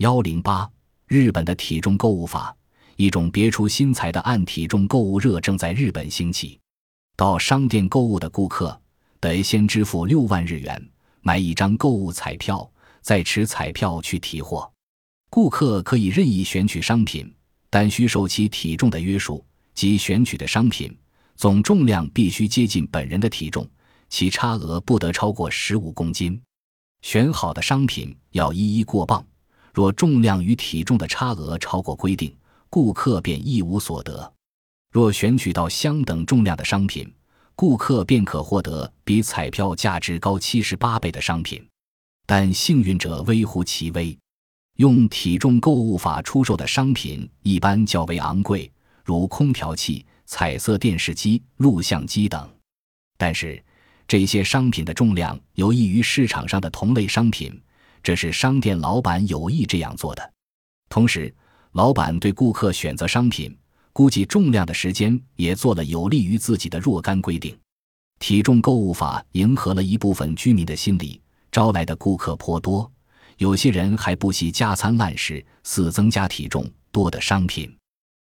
幺零八，日本的体重购物法，一种别出心裁的按体重购物热正在日本兴起。到商店购物的顾客得先支付六万日元买一张购物彩票，再持彩票去提货。顾客可以任意选取商品，但需受其体重的约束，即选取的商品总重量必须接近本人的体重，其差额不得超过十五公斤。选好的商品要一一过磅。若重量与体重的差额超过规定，顾客便一无所得；若选取到相等重量的商品，顾客便可获得比彩票价值高七十八倍的商品。但幸运者微乎其微。用体重购物法出售的商品一般较为昂贵，如空调器、彩色电视机、录像机等。但是，这些商品的重量有异于市场上的同类商品。这是商店老板有意这样做的，同时，老板对顾客选择商品、估计重量的时间也做了有利于自己的若干规定。体重购物法迎合了一部分居民的心理，招来的顾客颇多。有些人还不惜加餐滥食，似增加体重多的商品。